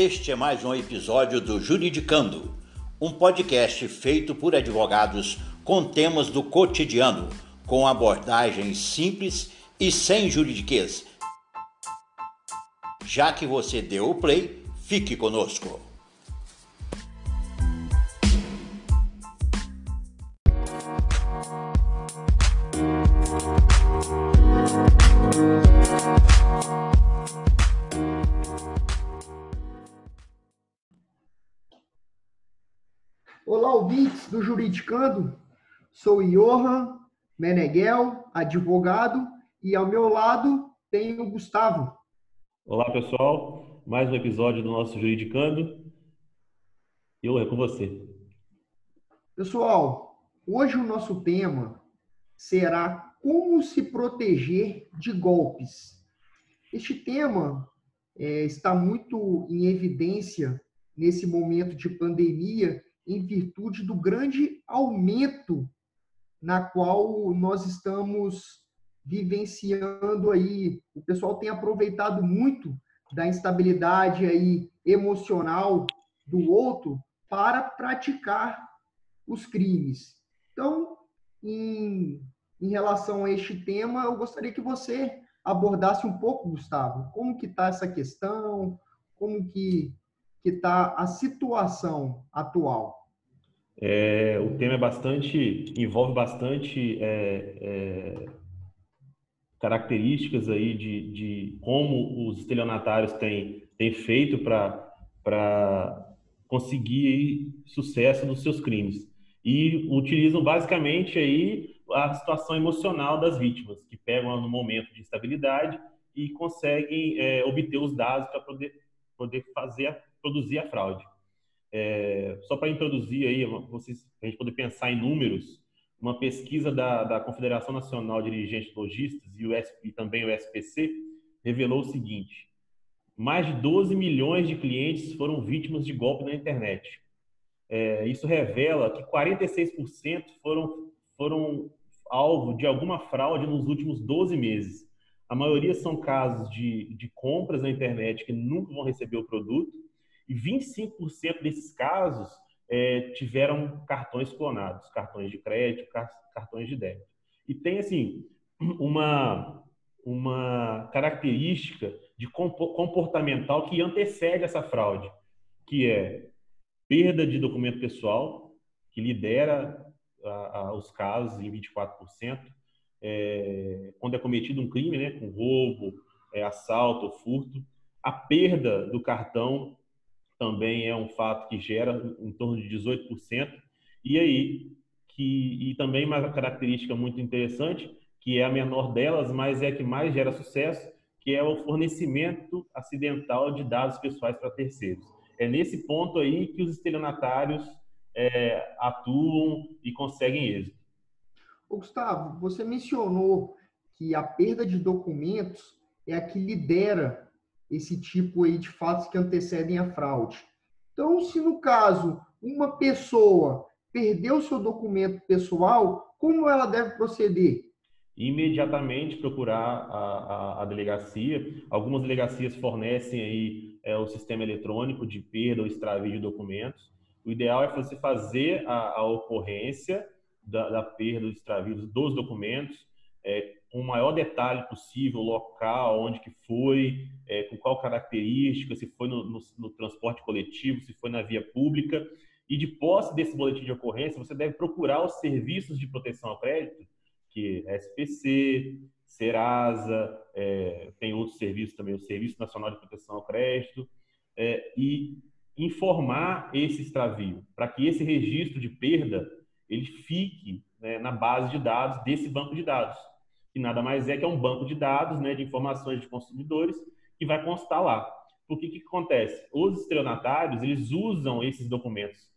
Este é mais um episódio do Juridicando, um podcast feito por advogados com temas do cotidiano, com abordagens simples e sem juridiquês. Já que você deu o play, fique conosco. Do Juridicando. Sou Johan Meneghel, advogado, e ao meu lado tem o Gustavo. Olá, pessoal. Mais um episódio do nosso Juridicando. Eu é com você. Pessoal, hoje o nosso tema será como se proteger de golpes. Este tema é, está muito em evidência nesse momento de pandemia em virtude do grande aumento na qual nós estamos vivenciando aí. O pessoal tem aproveitado muito da instabilidade aí emocional do outro para praticar os crimes. Então, em, em relação a este tema, eu gostaria que você abordasse um pouco, Gustavo, como que está essa questão, como que que está a situação atual. É, o tema é bastante, envolve bastante é, é, características aí de, de como os estelionatários têm, têm feito para conseguir sucesso nos seus crimes. E utilizam basicamente aí a situação emocional das vítimas, que pegam no momento de instabilidade e conseguem é, obter os dados para poder, poder fazer, produzir a fraude. É, só para introduzir aí, vocês, a gente poder pensar em números, uma pesquisa da, da Confederação Nacional de Dirigentes Logistas e, o, e também o SPC revelou o seguinte: mais de 12 milhões de clientes foram vítimas de golpe na internet. É, isso revela que 46% foram, foram alvo de alguma fraude nos últimos 12 meses. A maioria são casos de, de compras na internet que nunca vão receber o produto e 25% desses casos é, tiveram cartões clonados, cartões de crédito, cartões de débito. E tem, assim, uma, uma característica de comportamental que antecede essa fraude, que é perda de documento pessoal, que lidera a, a, os casos em 24%, é, quando é cometido um crime, né, com roubo, é, assalto furto, a perda do cartão também é um fato que gera em torno de 18%. E aí, que, e também uma característica muito interessante, que é a menor delas, mas é a que mais gera sucesso, que é o fornecimento acidental de dados pessoais para terceiros. É nesse ponto aí que os estelionatários é, atuam e conseguem êxito. Gustavo, você mencionou que a perda de documentos é a que lidera esse tipo aí de fatos que antecedem a fraude. Então, se no caso uma pessoa perdeu seu documento pessoal, como ela deve proceder? Imediatamente procurar a, a, a delegacia. Algumas delegacias fornecem aí é, o sistema eletrônico de perda ou extravio de documentos. O ideal é você fazer a, a ocorrência da, da perda ou extravio dos documentos, é, o maior detalhe possível, local, onde que foi, é, com qual característica, se foi no, no, no, transporte coletivo, se foi na via pública. E de posse desse boletim de ocorrência, você deve procurar os serviços de proteção ao crédito, que é SPC, Serasa, é, tem outros serviços também, o Serviço Nacional de Proteção ao Crédito, é, e informar esse extravio, para que esse registro de perda ele fique né, na base de dados desse banco de dados que nada mais é que é um banco de dados, né, de informações de consumidores, que vai constar lá. Por que que acontece? Os estelionatários, eles usam esses documentos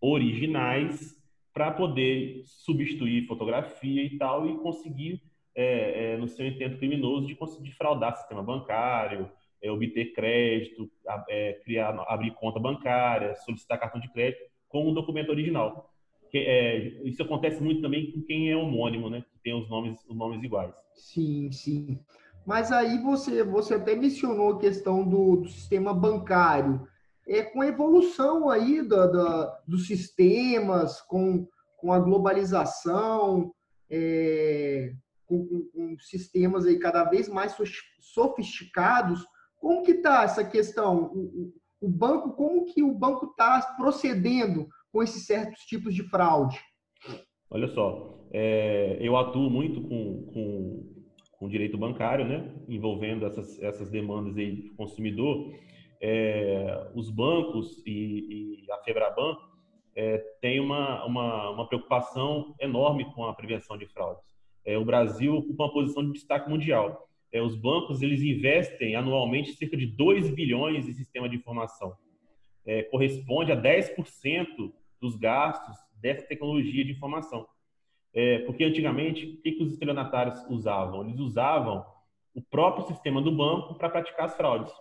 originais para poder substituir fotografia e tal e conseguir, é, é, no seu intento criminoso, de conseguir fraudar sistema bancário, é, obter crédito, é, criar, abrir conta bancária, solicitar cartão de crédito com o documento original é, isso acontece muito também com quem é homônimo, né? Tem os nomes, os nomes iguais. Sim, sim. Mas aí você, você até mencionou a questão do, do sistema bancário. é, com a evolução aí da, da, dos sistemas, com, com a globalização, é, com, com, sistemas aí cada vez mais sofisticados, como que está essa questão? O, o, banco, como que o banco está procedendo com esses certos tipos de fraude? Olha só, é, eu atuo muito com, com, com direito bancário, né, envolvendo essas, essas demandas aí do consumidor. É, os bancos e, e a Febraban é, têm uma, uma, uma, preocupação enorme com a prevenção de fraudes. É, o Brasil ocupa uma posição de destaque mundial. É, os bancos eles investem anualmente cerca de 2 bilhões em sistema de informação. É, corresponde a 10% dos gastos dessa tecnologia de informação. É, porque antigamente, o que, que os estelionatários usavam? Eles usavam o próprio sistema do banco para praticar as fraudes.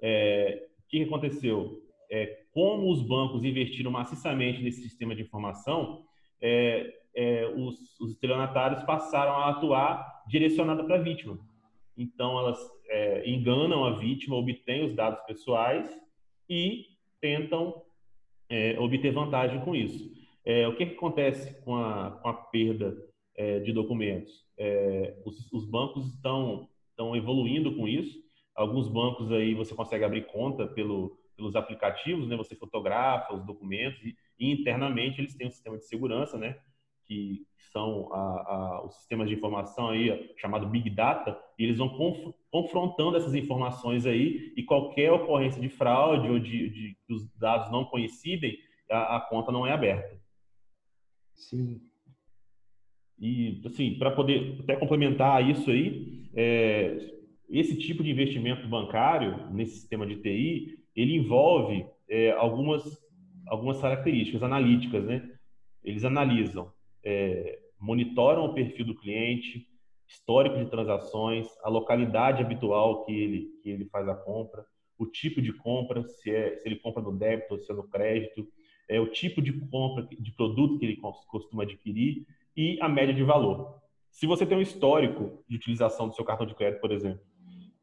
É, o que aconteceu? É, como os bancos investiram maciçamente nesse sistema de informação, é, é, os, os estelionatários passaram a atuar direcionada para a vítima. Então, elas é, enganam a vítima, obtêm os dados pessoais e tentam é, obter vantagem com isso. É, o que, que, acontece com a, com a perda é, de documentos? É, os, os, bancos estão, estão evoluindo com isso. Alguns bancos aí você consegue abrir conta pelo, pelos aplicativos, né? Você fotografa os documentos e, e internamente eles têm um sistema de segurança, né? Que são a, a, os sistemas de informação aí chamado Big Data e eles vão conf, confrontando essas informações aí e qualquer ocorrência de fraude ou de, de os dados não coincidem, a, a conta não é aberta. Sim. E, assim, para poder até complementar isso aí, é, esse tipo de investimento bancário nesse sistema de TI, ele envolve é, algumas, algumas características analíticas, né? Eles analisam, é, monitoram o perfil do cliente, histórico de transações, a localidade habitual que ele, que ele faz a compra, o tipo de compra, se, é, se ele compra no débito ou se é no crédito, é, o tipo de compra de produto que ele costuma adquirir e a média de valor. Se você tem um histórico de utilização do seu cartão de crédito, por exemplo,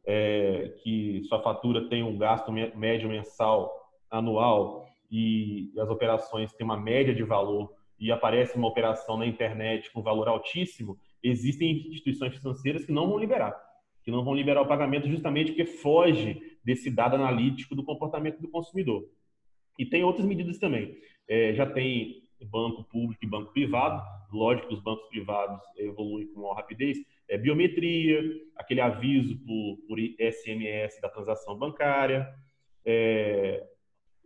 é, que sua fatura tem um gasto médio mensal, anual, e as operações têm uma média de valor e aparece uma operação na internet com valor altíssimo, existem instituições financeiras que não vão liberar, que não vão liberar o pagamento justamente porque foge desse dado analítico do comportamento do consumidor. E tem outras medidas também. É, já tem banco público e banco privado. Lógico que os bancos privados evoluem com maior rapidez. É biometria, aquele aviso por, por SMS da transação bancária. É,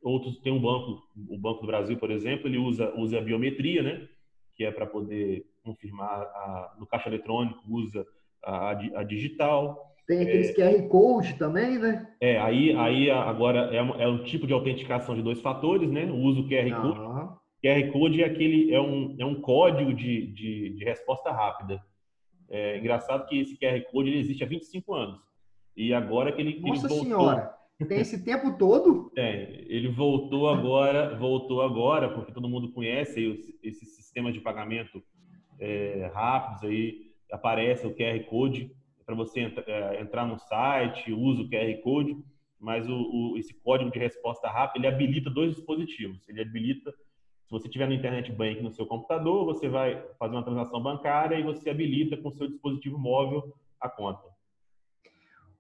outros tem um banco, o Banco do Brasil, por exemplo, ele usa, usa a biometria, né? Que é para poder confirmar a, no caixa eletrônico, usa a, a digital. Tem aqueles é, QR Code também, né? É, aí, aí agora é, é um tipo de autenticação de dois fatores, né? O uso QR Code. Uhum. QR Code é aquele é um, é um código de, de, de resposta rápida. É engraçado que esse QR Code ele existe há 25 anos. E agora que ele, Nossa ele voltou. Senhora! Tem esse tempo todo? Tem. Ele voltou agora, voltou agora, porque todo mundo conhece aí esses sistemas de pagamento é, rápidos aí. Aparece o QR Code para você entra, é, entrar no site, usa o QR Code, mas o, o, esse código de resposta rápida, ele habilita dois dispositivos. Ele habilita, se você tiver no Internet Bank no seu computador, você vai fazer uma transação bancária e você habilita com o seu dispositivo móvel a conta.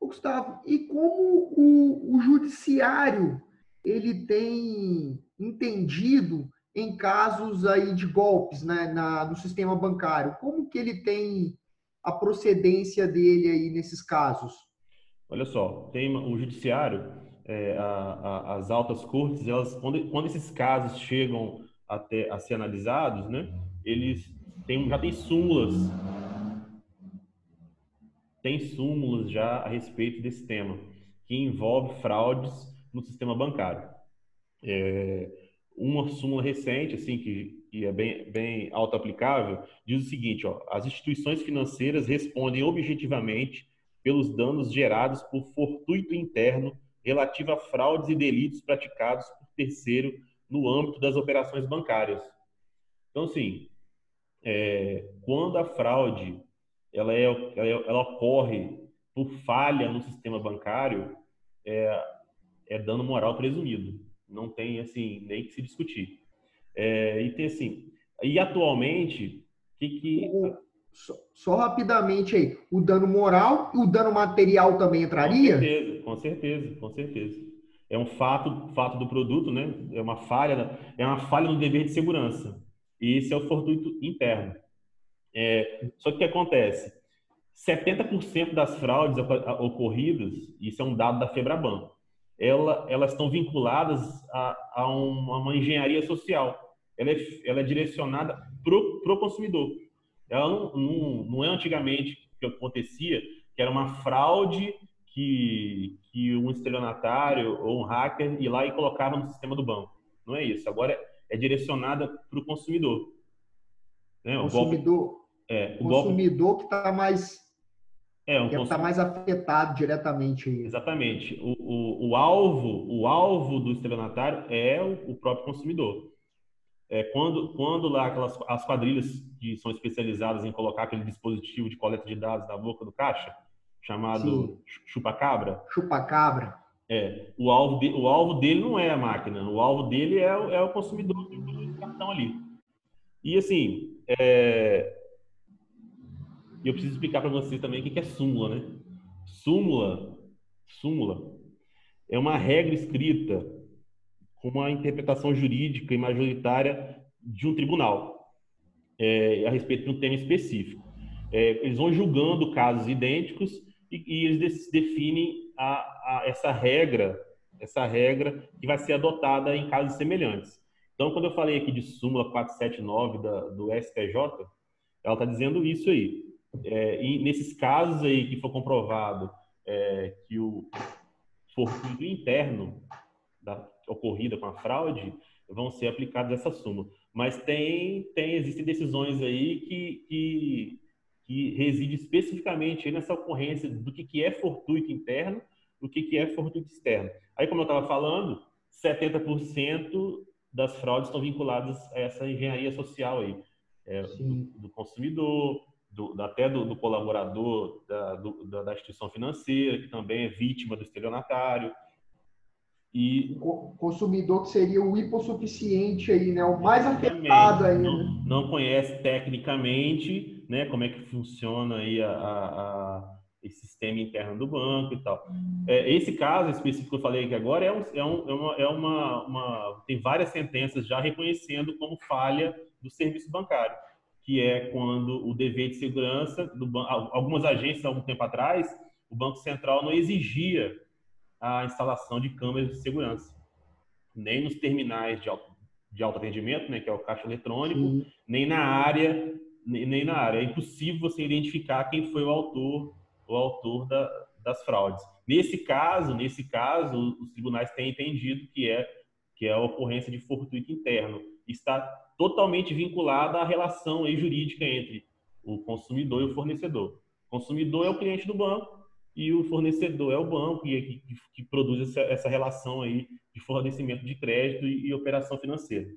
Gustavo, e como o, o judiciário ele tem entendido em casos aí de golpes né, na, no sistema bancário? Como que ele tem a procedência dele aí nesses casos? Olha só, tem o judiciário, é, a, a, as altas cortes, elas quando, quando esses casos chegam até a ser analisados, né, eles têm, já têm súmulas, tem súmulas já a respeito desse tema, que envolve fraudes no sistema bancário. É, uma súmula recente, assim, que e é bem, bem auto-aplicável, diz o seguinte: ó, as instituições financeiras respondem objetivamente pelos danos gerados por fortuito interno relativo a fraudes e delitos praticados por terceiro no âmbito das operações bancárias. Então, assim, é, quando a fraude ela, é, ela, é, ela, ocorre por falha no sistema bancário, é, é dano moral presumido. Não tem, assim, nem que se discutir. É, e tem, assim, e atualmente, que que... Só, só, rapidamente aí, o dano moral e o dano material também entraria? Com certeza, com certeza, com certeza. É um fato, fato do produto, né? É uma falha, é uma falha no dever de segurança. E esse é o fortuito interno. É, só que o que acontece? 70% das fraudes ocorridas, isso é um dado da Febraban, ela, elas estão vinculadas a, a, uma, uma, engenharia social. Ela é, ela é direcionada para o consumidor. Ela não, não, não, é antigamente que acontecia, que era uma fraude que, que um estelionatário ou um hacker ia lá e colocava no sistema do banco. Não é isso. Agora é, é direcionada para o consumidor. Né? O consumidor, golpe, é, o consumidor golpe, que está mais é, um que está mais afetado diretamente. Exatamente. O, o, o, alvo, o alvo do estelionatário é o, o próprio consumidor. É, quando, quando lá aquelas as quadrilhas que são especializadas em colocar aquele dispositivo de coleta de dados na boca do caixa, chamado chupa-cabra. Chupa-cabra. É, o alvo, de, o alvo dele não é a máquina, o alvo dele é, é o consumidor do cartão ali. E assim, é, e eu preciso explicar para vocês também o que é súmula, né? Súmula, súmula é uma regra escrita com uma interpretação jurídica e majoritária de um tribunal é, a respeito de um tema específico. É, eles vão julgando casos idênticos e, e eles definem a, a, essa regra, essa regra que vai ser adotada em casos semelhantes. Então, quando eu falei aqui de súmula 479 da, do STJ, ela está dizendo isso aí. É, e nesses casos aí que for comprovado é, que o fortuito interno da ocorrida com a fraude vão ser aplicados essa súmula. Mas tem, tem existem decisões aí que, que, que reside especificamente nessa ocorrência do que, que é fortuito interno do que, que é fortuito externo. Aí, como eu estava falando, 70% das fraudes estão vinculadas a essa engenharia social aí, é, do, do, consumidor, do, até do, do colaborador da, do, da, instituição financeira, que também é vítima do estelionatário. E o consumidor que seria o hipossuficiente aí, né? O mais afetado aí. Não, não, conhece tecnicamente, né? Como é que funciona aí a, a, a esse sistema interno do banco e tal. É, esse caso específico que eu falei aqui agora é, um, é, um, é, uma, é uma, uma, tem várias sentenças já reconhecendo como falha do serviço bancário que é quando o dever de segurança, do, algumas agências, há algum tempo atrás, o Banco Central não exigia a instalação de câmeras de segurança, nem nos terminais de, auto, de autoatendimento, né, que é o caixa eletrônico, Sim. nem na área, nem, nem, na área. É impossível você identificar quem foi o autor, o autor da, das fraudes. Nesse caso, nesse caso, os tribunais têm entendido que é que é a ocorrência de fortuito interno está totalmente vinculada à relação jurídica entre o consumidor e o fornecedor. O consumidor é o cliente do banco e o fornecedor é o banco é que, que produz essa, essa, relação aí de fornecimento de crédito e, e operação financeira.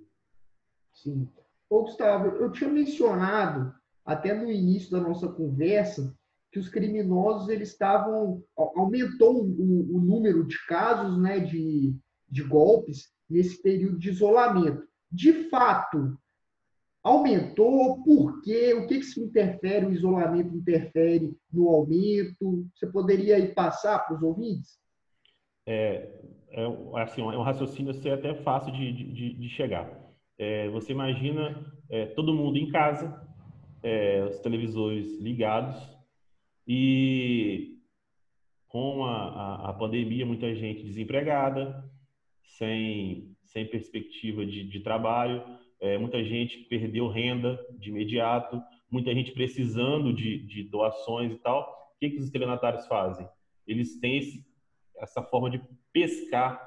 Sim. Ô, Gustavo, eu tinha mencionado até no início da nossa conversa que os criminosos eles estavam aumentou o, o número de casos, né, de, de golpes nesse período de isolamento de fato, aumentou? Por quê? O que, que se interfere, o isolamento interfere no aumento? Você poderia aí passar para os ouvintes? É, é, assim, é um raciocínio assim, até fácil de, de, de chegar. É, você imagina é, todo mundo em casa, é, os televisores ligados e com a, a, a pandemia, muita gente desempregada, sem sem perspectiva de, de trabalho, é, muita gente perdeu renda de imediato, muita gente precisando de, de doações e tal. O que, que os estelionatários fazem? Eles têm esse, essa forma de pescar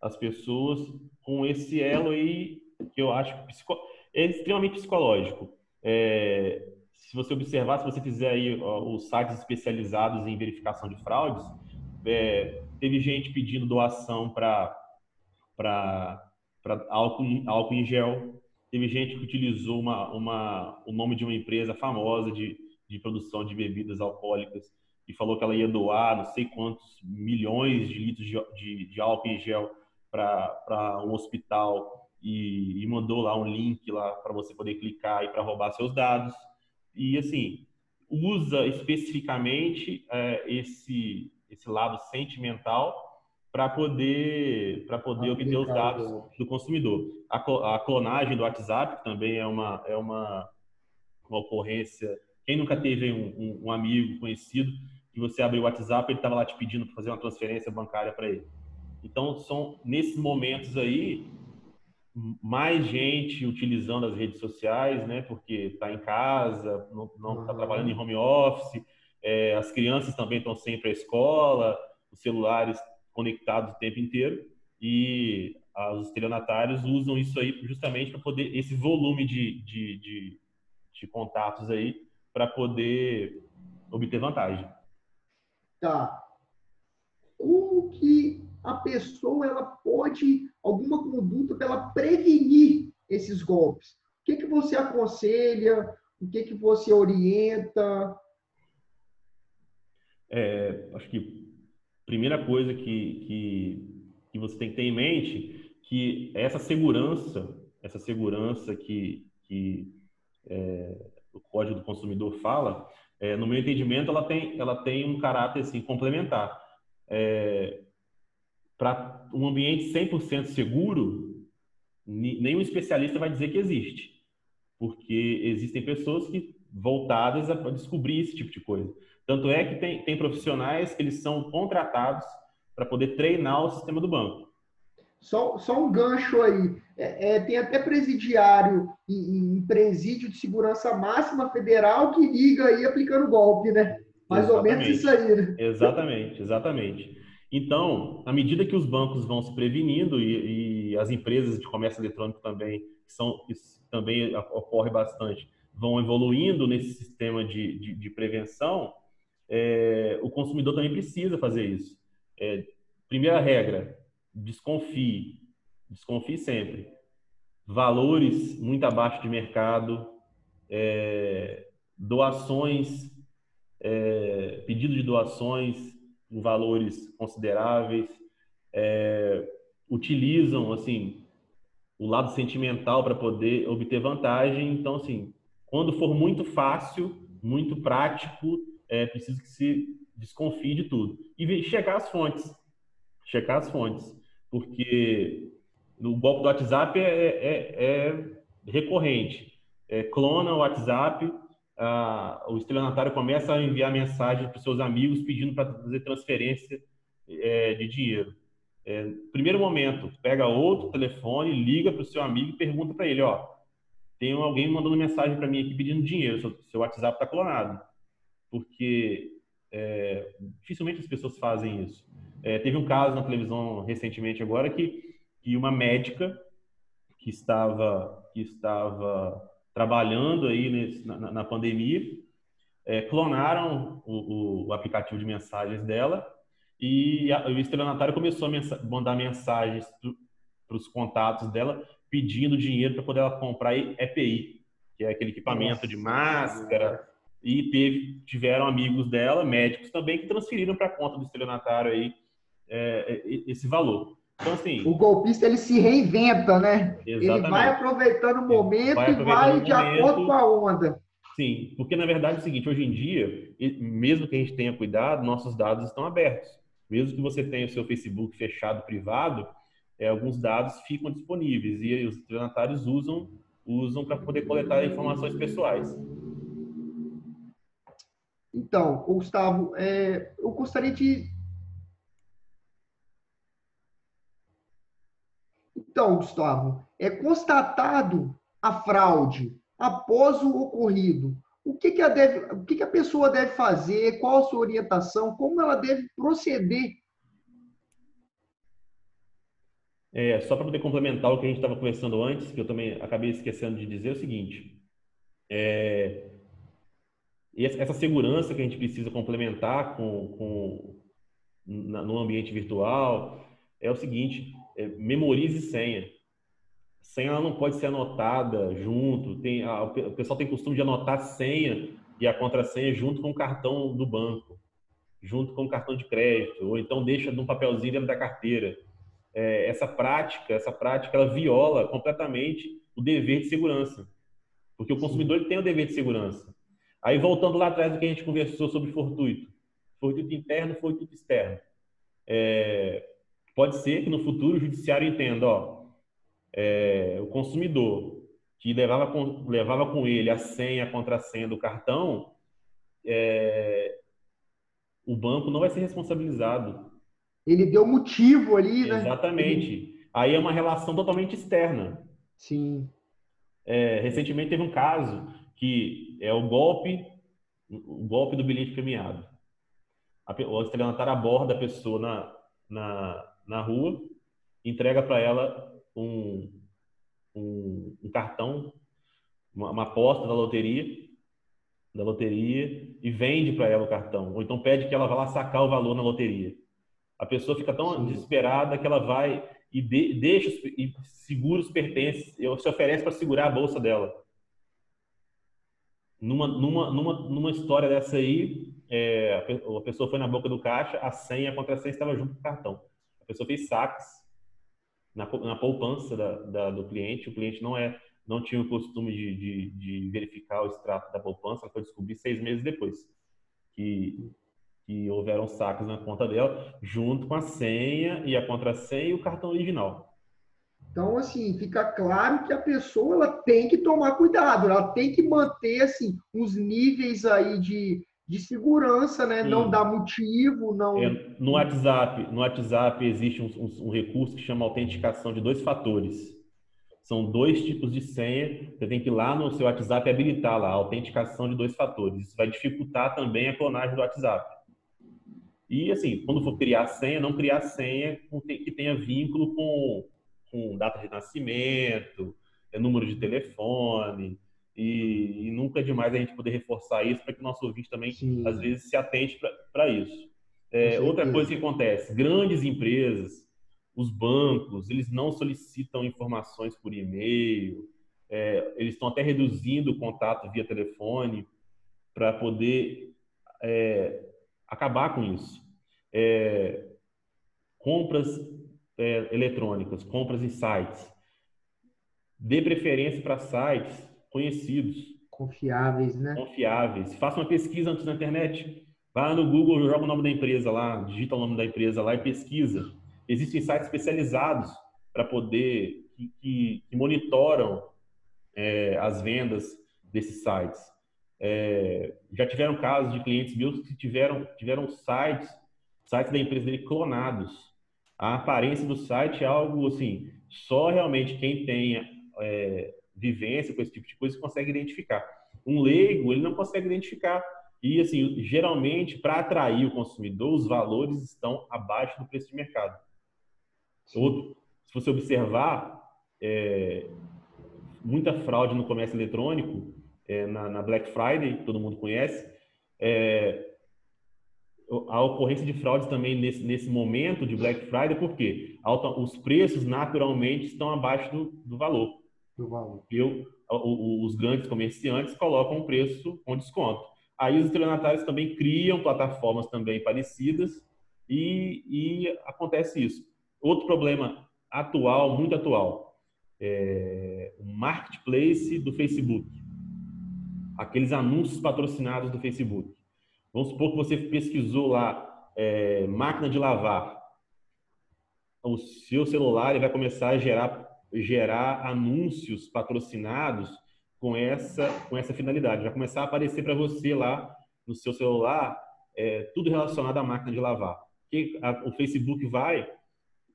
as pessoas com esse elo aí que eu acho psico, é extremamente psicológico. É, se você observar, se você fizer aí os sites especializados em verificação de fraudes, é, teve gente pedindo doação para para álcool, álcool em gel. Teve gente que utilizou uma, uma, o nome de uma empresa famosa de, de produção de bebidas alcoólicas e falou que ela ia doar não sei quantos milhões de litros de, de, de álcool em gel para um hospital e, e, mandou lá um link lá para você poder clicar e para roubar seus dados. E assim, usa especificamente é, esse, esse lado sentimental para poder, para poder obter os dados do consumidor. A, a clonagem do WhatsApp também é uma, é uma, uma ocorrência. Quem nunca teve um, um, um amigo conhecido que você abriu o WhatsApp, ele estava lá te pedindo para fazer uma transferência bancária para ele. Então, são nesses momentos aí, mais gente utilizando as redes sociais, né? Porque está em casa, não está uhum. trabalhando em home office, é, as crianças também estão sempre à escola, os celulares conectados o tempo inteiro e os estelionatários usam isso aí justamente para poder esse volume de, de, de, de contatos aí para poder obter vantagem. Tá. Como que a pessoa ela pode alguma conduta para ela prevenir esses golpes? O que que você aconselha? O que que você orienta? É, acho que primeira coisa que, que, que você tem que ter em mente que essa segurança, essa segurança que, que é, o Código do Consumidor fala, é, no meu entendimento, ela tem, ela tem um caráter assim, complementar. É, Para um ambiente 100% seguro, nenhum especialista vai dizer que existe, porque existem pessoas que voltadas a descobrir esse tipo de coisa. Tanto é que tem, tem profissionais que eles são contratados para poder treinar o sistema do banco. Só, só um gancho aí. É, é, tem até presidiário em, em, presídio de segurança máxima federal que liga aí aplicando golpe, né? Mais exatamente. ou menos isso aí, né? Exatamente, exatamente. Então, à medida que os bancos vão se prevenindo e, e as empresas de comércio eletrônico também, que são, que também ocorre bastante, vão evoluindo nesse sistema de, de, de prevenção, é, o consumidor também precisa fazer isso. É, primeira regra, desconfie. Desconfie sempre. Valores muito abaixo de mercado, é, doações, é, pedido de doações em valores consideráveis, é, utilizam assim o lado sentimental para poder obter vantagem. Então, assim, quando for muito fácil, muito prático, é preciso que se desconfie de tudo. E checar as fontes. Checar as fontes. Porque no golpe do WhatsApp é, é, é recorrente. É, clona o WhatsApp, a, o estelionatário começa a enviar mensagem para os seus amigos pedindo para fazer transferência é, de dinheiro. É, primeiro momento, pega outro telefone, liga para o seu amigo e pergunta para ele, ó, tem alguém mandando mensagem para mim aqui pedindo dinheiro, seu, seu WhatsApp está clonado porque é, dificilmente as pessoas fazem isso. É, teve um caso na televisão recentemente agora que, que uma médica que estava que estava trabalhando aí nesse, na, na, pandemia é, clonaram o, o, aplicativo de mensagens dela e a, o estelionatário começou a mensa mandar mensagens para os contatos dela pedindo dinheiro para poder ela comprar EPI, que é aquele equipamento Nossa, de máscara, e teve, tiveram amigos dela, médicos também, que transferiram para a conta do estelionatário aí é, é esse valor. Então, assim, o golpista ele se reinventa, né? Exatamente. Ele vai aproveitando o momento vai e vai de acordo com a onda. Sim, porque na verdade é o seguinte, hoje em dia, mesmo que a gente tenha cuidado, nossos dados estão abertos. Mesmo que você tenha o seu Facebook fechado, privado, é, alguns dados ficam disponíveis e os estelionatários usam usam para poder coletar informações pessoais. Então, Gustavo, é, eu gostaria de. Então, Gustavo, é constatado a fraude após o ocorrido. O que, que, a, deve, o que, que a pessoa deve fazer? Qual a sua orientação? Como ela deve proceder? É, só para poder complementar o que a gente estava conversando antes, que eu também acabei esquecendo de dizer é o seguinte: é, essa segurança que a gente precisa complementar com, com na, no ambiente virtual é o seguinte: é, memorize senha. Senha ela não pode ser anotada junto. Tem, a, o pessoal tem costume de anotar senha e a contrassenha junto com o cartão do banco. junto com o cartão de crédito, ou então deixa num papelzinho dentro da carteira. É, essa prática, essa prática, ela viola completamente o dever de segurança, porque o consumidor ele tem o dever de segurança. Aí voltando lá atrás do que a gente conversou sobre fortuito, fortuito interno, fortuito externo. É, pode ser que no futuro o judiciário entenda, ó, é, o consumidor que levava com, levava com ele a senha, a contrassenha do cartão, é, o banco não vai ser responsabilizado. Ele deu motivo ali, né? Exatamente. Aí é uma relação totalmente externa. Sim. É, recentemente teve um caso que é o golpe, o golpe do bilhete premiado. O estelionatário aborda a pessoa na, na, na rua, entrega para ela um, um, um cartão, uma, uma aposta da loteria, da loteria e vende para ela o cartão, ou então pede que ela vá lá sacar o valor na loteria. A pessoa fica tão Sim. desesperada que ela vai e de, deixa e segura os pertences, se oferece para segurar a bolsa dela. Numa, numa, numa, numa história dessa aí, é, a pessoa foi na boca do caixa, a senha, a contrassenha estava junto com o cartão. A pessoa fez saques na, na poupança da, da, do cliente, o cliente não é não tinha o costume de, de, de verificar o extrato da poupança, ela foi descobrir seis meses depois que, que houveram saques na conta dela, junto com a senha e a contrassenha e o cartão original. Então, assim, fica claro que a pessoa ela tem que tomar cuidado, ela tem que manter assim os níveis aí de, de segurança, né? Sim. Não dar motivo, não. É, no WhatsApp, no WhatsApp existe um, um, um recurso que chama autenticação de dois fatores. São dois tipos de senha. Você tem que ir lá no seu WhatsApp habilitar lá a autenticação de dois fatores. Isso vai dificultar também a clonagem do WhatsApp. E assim, quando for criar senha, não criar senha que tenha vínculo com, com data de nascimento, é, número de telefone. E, e, nunca é demais a gente poder reforçar isso para que o nosso ouvinte também, Sim. às vezes, se atente para isso. É, outra coisa que acontece: grandes empresas os bancos, eles não solicitam informações por e-mail, é, eles estão até reduzindo o contato via telefone para poder é, acabar com isso. É, compras é, eletrônicas, compras em sites. Dê preferência para sites conhecidos. Confiáveis, né? Confiáveis. Faça uma pesquisa antes na internet. Vá no Google, joga o nome da empresa lá, digita o nome da empresa lá e pesquisa Existem sites especializados para poder, que, que, que monitoram é, as vendas desses sites. É, já tiveram casos de clientes meus que tiveram, tiveram sites, sites da empresa dele clonados. A aparência do site é algo assim, só realmente quem tenha é, vivência com esse tipo de coisa consegue identificar. Um leigo, ele não consegue identificar. E, assim, geralmente, para atrair o consumidor, os valores estão abaixo do preço de mercado. Outro, se você observar, é, muita fraude no comércio eletrônico, é, na, na, Black Friday, que todo mundo conhece, é, a ocorrência de fraudes também nesse, nesse momento de Black Friday, porque os preços naturalmente estão abaixo do, do valor. Do valor. Os grandes comerciantes colocam o preço com desconto. Aí os estelionatários também criam plataformas também parecidas e, e acontece isso. Outro problema atual, muito atual, é o marketplace do Facebook. Aqueles anúncios patrocinados do Facebook. Vamos supor que você pesquisou lá é, máquina de lavar. O seu celular vai começar a gerar, gerar anúncios patrocinados com essa, com essa finalidade. Vai começar a aparecer para você lá no seu celular é, tudo relacionado à máquina de lavar. Que o Facebook vai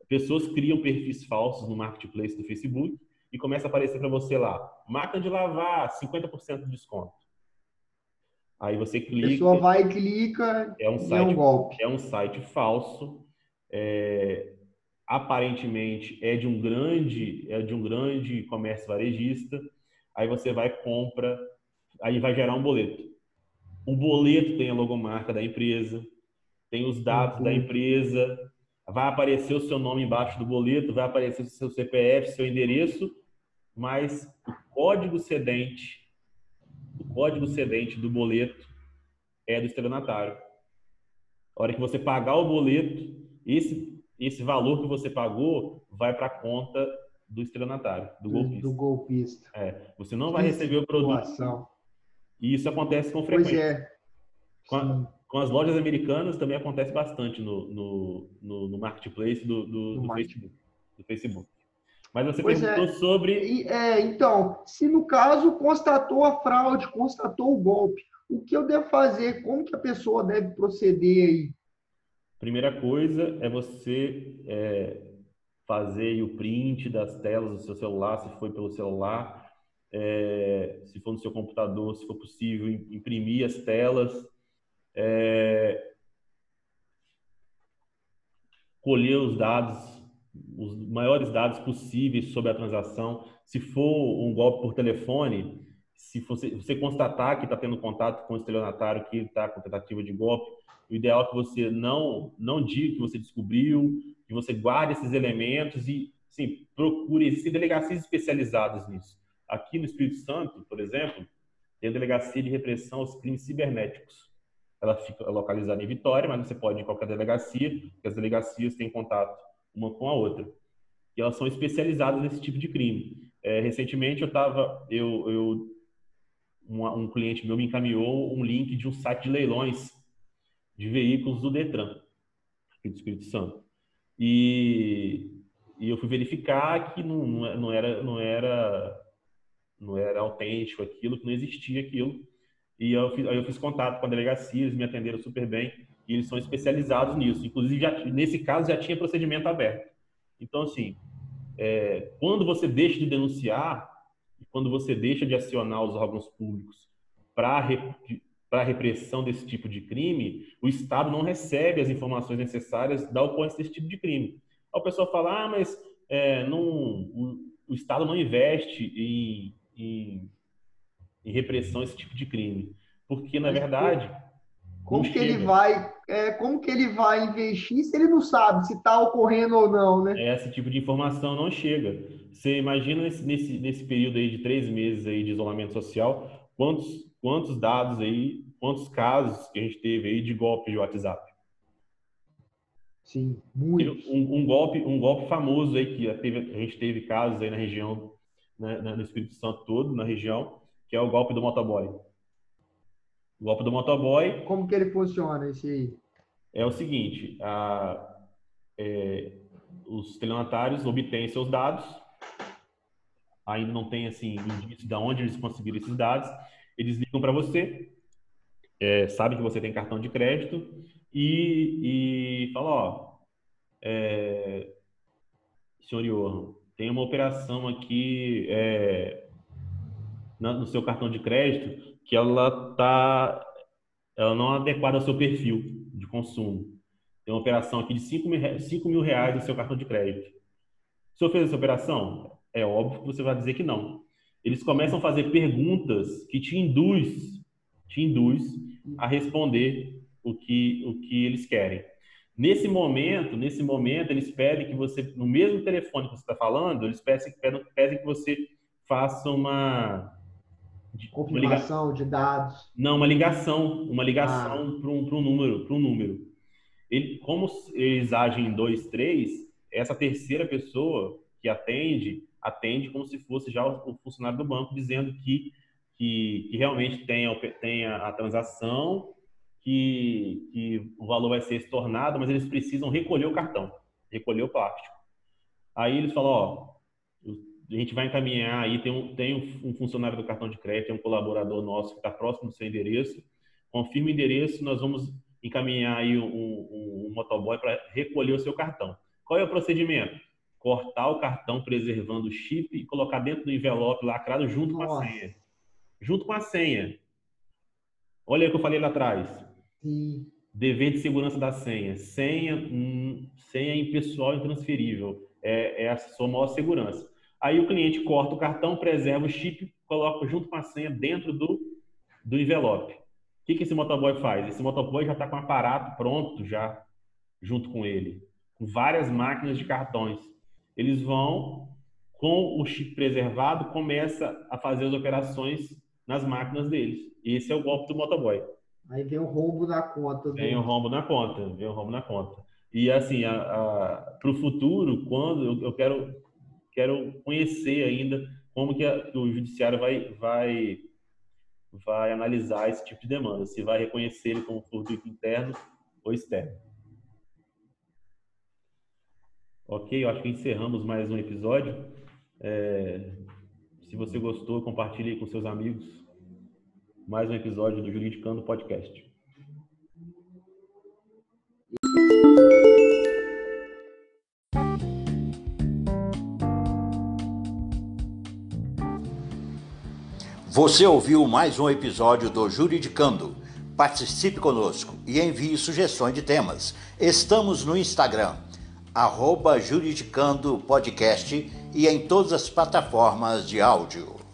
Pessoas criam perfis falsos no marketplace do Facebook e começa a aparecer para você lá, máquina de lavar, 50% de desconto. Aí você clica. A pessoa vai e clica é um site, é um golpe. É um site falso. É, aparentemente é de um grande é de um grande comércio varejista. Aí você vai compra, aí vai gerar um boleto. O boleto tem a logomarca da empresa, tem os dados uhum. da empresa, vai aparecer o seu nome embaixo do boleto, vai aparecer o seu CPF, seu endereço, mas o código cedente, o código cedente do boleto é do estelionatário. A hora que você pagar o boleto, esse, esse valor que você pagou vai para a conta do estelionatário, do, golpista. Do golpista. É, você não vai receber o produto. E isso acontece com frequência. Pois é. Com, a, com, as lojas americanas também acontece bastante no, no, no, no marketplace do, do, do Facebook, do Facebook. Mas você pois perguntou é. sobre. É, então, se no caso constatou a fraude, constatou o golpe, o que eu devo fazer? Como que a pessoa deve proceder aí? Primeira coisa é você é, fazer o print das telas do seu celular, se foi pelo celular, é, se for no seu computador, se for possível, imprimir as telas, é, colher os dados os maiores dados possíveis sobre a transação. Se for um golpe por telefone, se você, você constatar que está tendo contato com o estelionatário, que está com tentativa de golpe, o ideal é que você não, não diga que você descobriu, que você guarde esses elementos e, sim, procure. Existem delegacias especializadas nisso. Aqui no Espírito Santo, por exemplo, tem a Delegacia de Repressão aos Crimes Cibernéticos. Ela fica localizada em Vitória, mas você pode ir em qualquer delegacia, porque as delegacias têm contato uma com a outra. E elas são especializadas nesse tipo de crime. É, recentemente eu estava, eu, eu um, um, cliente meu me encaminhou um link de um site de leilões de veículos do Detran, aqui do Espírito Santo. E, e eu fui verificar que não, não, era, não, era, não era autêntico aquilo, que não existia aquilo. E eu fiz, aí eu fiz contato com a delegacia, eles me atenderam super bem e eles são especializados nisso. Inclusive, já, nesse caso, já tinha procedimento aberto. Então, assim, é, quando você deixa de denunciar, quando você deixa de acionar os órgãos públicos para para a repressão desse tipo de crime, o Estado não recebe as informações necessárias da ocorrência desse tipo de crime. Aí o pessoal fala, ah, mas é, não, o, o, Estado não investe em, em, em repressão desse tipo de crime. Porque, na verdade, como que ele vai, é, como que ele vai investir se ele não sabe se está ocorrendo ou não, né? Esse tipo de informação não chega. Você imagina nesse, nesse, nesse período aí de três meses aí de isolamento social, quantos, quantos dados aí, quantos casos que a gente teve aí de golpe de WhatsApp? Sim, muito. Um, um, golpe, um golpe famoso aí que teve, a gente teve casos aí na região, né, no Espírito Santo todo, na região, que é o golpe do motoboy. O golpe do motoboy. Como que ele funciona esse aí? É o seguinte: a, é, os estelionatários obtêm seus dados, ainda não tem assim indício de onde eles conseguiram esses dados. Eles ligam para você, é, sabem que você tem cartão de crédito e, e ó, é, senhor Johan, tem uma operação aqui é, no seu cartão de crédito que ela tá ela não é adequada ao seu perfil de consumo. Tem uma operação aqui de 5 mil, 5 mil reais no seu cartão de crédito. O senhor fez essa operação? É óbvio que você vai dizer que não. Eles começam a fazer perguntas que te induz, te induz a responder o que, o que eles querem. Nesse momento, nesse momento, eles pedem que você, no mesmo telefone que você está falando, eles pedem, pedem, pedem que você faça uma, de confirmação de dados. Não, uma ligação, uma ligação ah. para um, um número, para um número. Ele, como eles agem em dois, três, essa terceira pessoa que atende, atende como se fosse já o, funcionário do banco dizendo que que, que realmente tenha, tenha a transação, que, que o valor vai ser estornado, mas eles precisam recolher o cartão, recolher o plástico. Aí eles falam, ó, a gente vai encaminhar aí, tem um, tem um funcionário do cartão de crédito, tem um colaborador nosso que está próximo do seu endereço, confirma o endereço, nós vamos encaminhar aí um, um, um motoboy para recolher o seu cartão. Qual é o procedimento? Cortar o cartão preservando o chip e colocar dentro do envelope lacrado junto Nossa. com a senha. Junto com a senha. Olha o que eu falei lá atrás. Sim. Dever de segurança da senha. Senha, hum, senha impessoal intransferível. É, é a sua maior segurança. Aí o cliente corta o cartão, preserva o chip, coloca junto com a senha dentro do, do envelope. O que, que esse motoboy faz? Esse motoboy já está com o aparato pronto já junto com ele, com várias máquinas de cartões. Eles vão com o chip preservado, começa a fazer as operações nas máquinas deles. Esse é o golpe do motoboy. Aí vem o rombo na conta. Do... Vem o rombo na conta, vem o rombo na conta. E assim, para o futuro, quando eu, eu, quero, quero conhecer ainda como que, a, que, o judiciário vai, vai, vai analisar esse tipo de demanda, se vai reconhecer ele como furto interno ou externo. Ok, eu acho que encerramos mais um episódio. É, se você gostou, compartilhe com seus amigos. Mais um episódio do Juridicando Podcast. Você ouviu mais um episódio do Juridicando. Participe conosco e envie sugestões de temas. Estamos no Instagram arroba Juridicando Podcast e em todas as plataformas de áudio.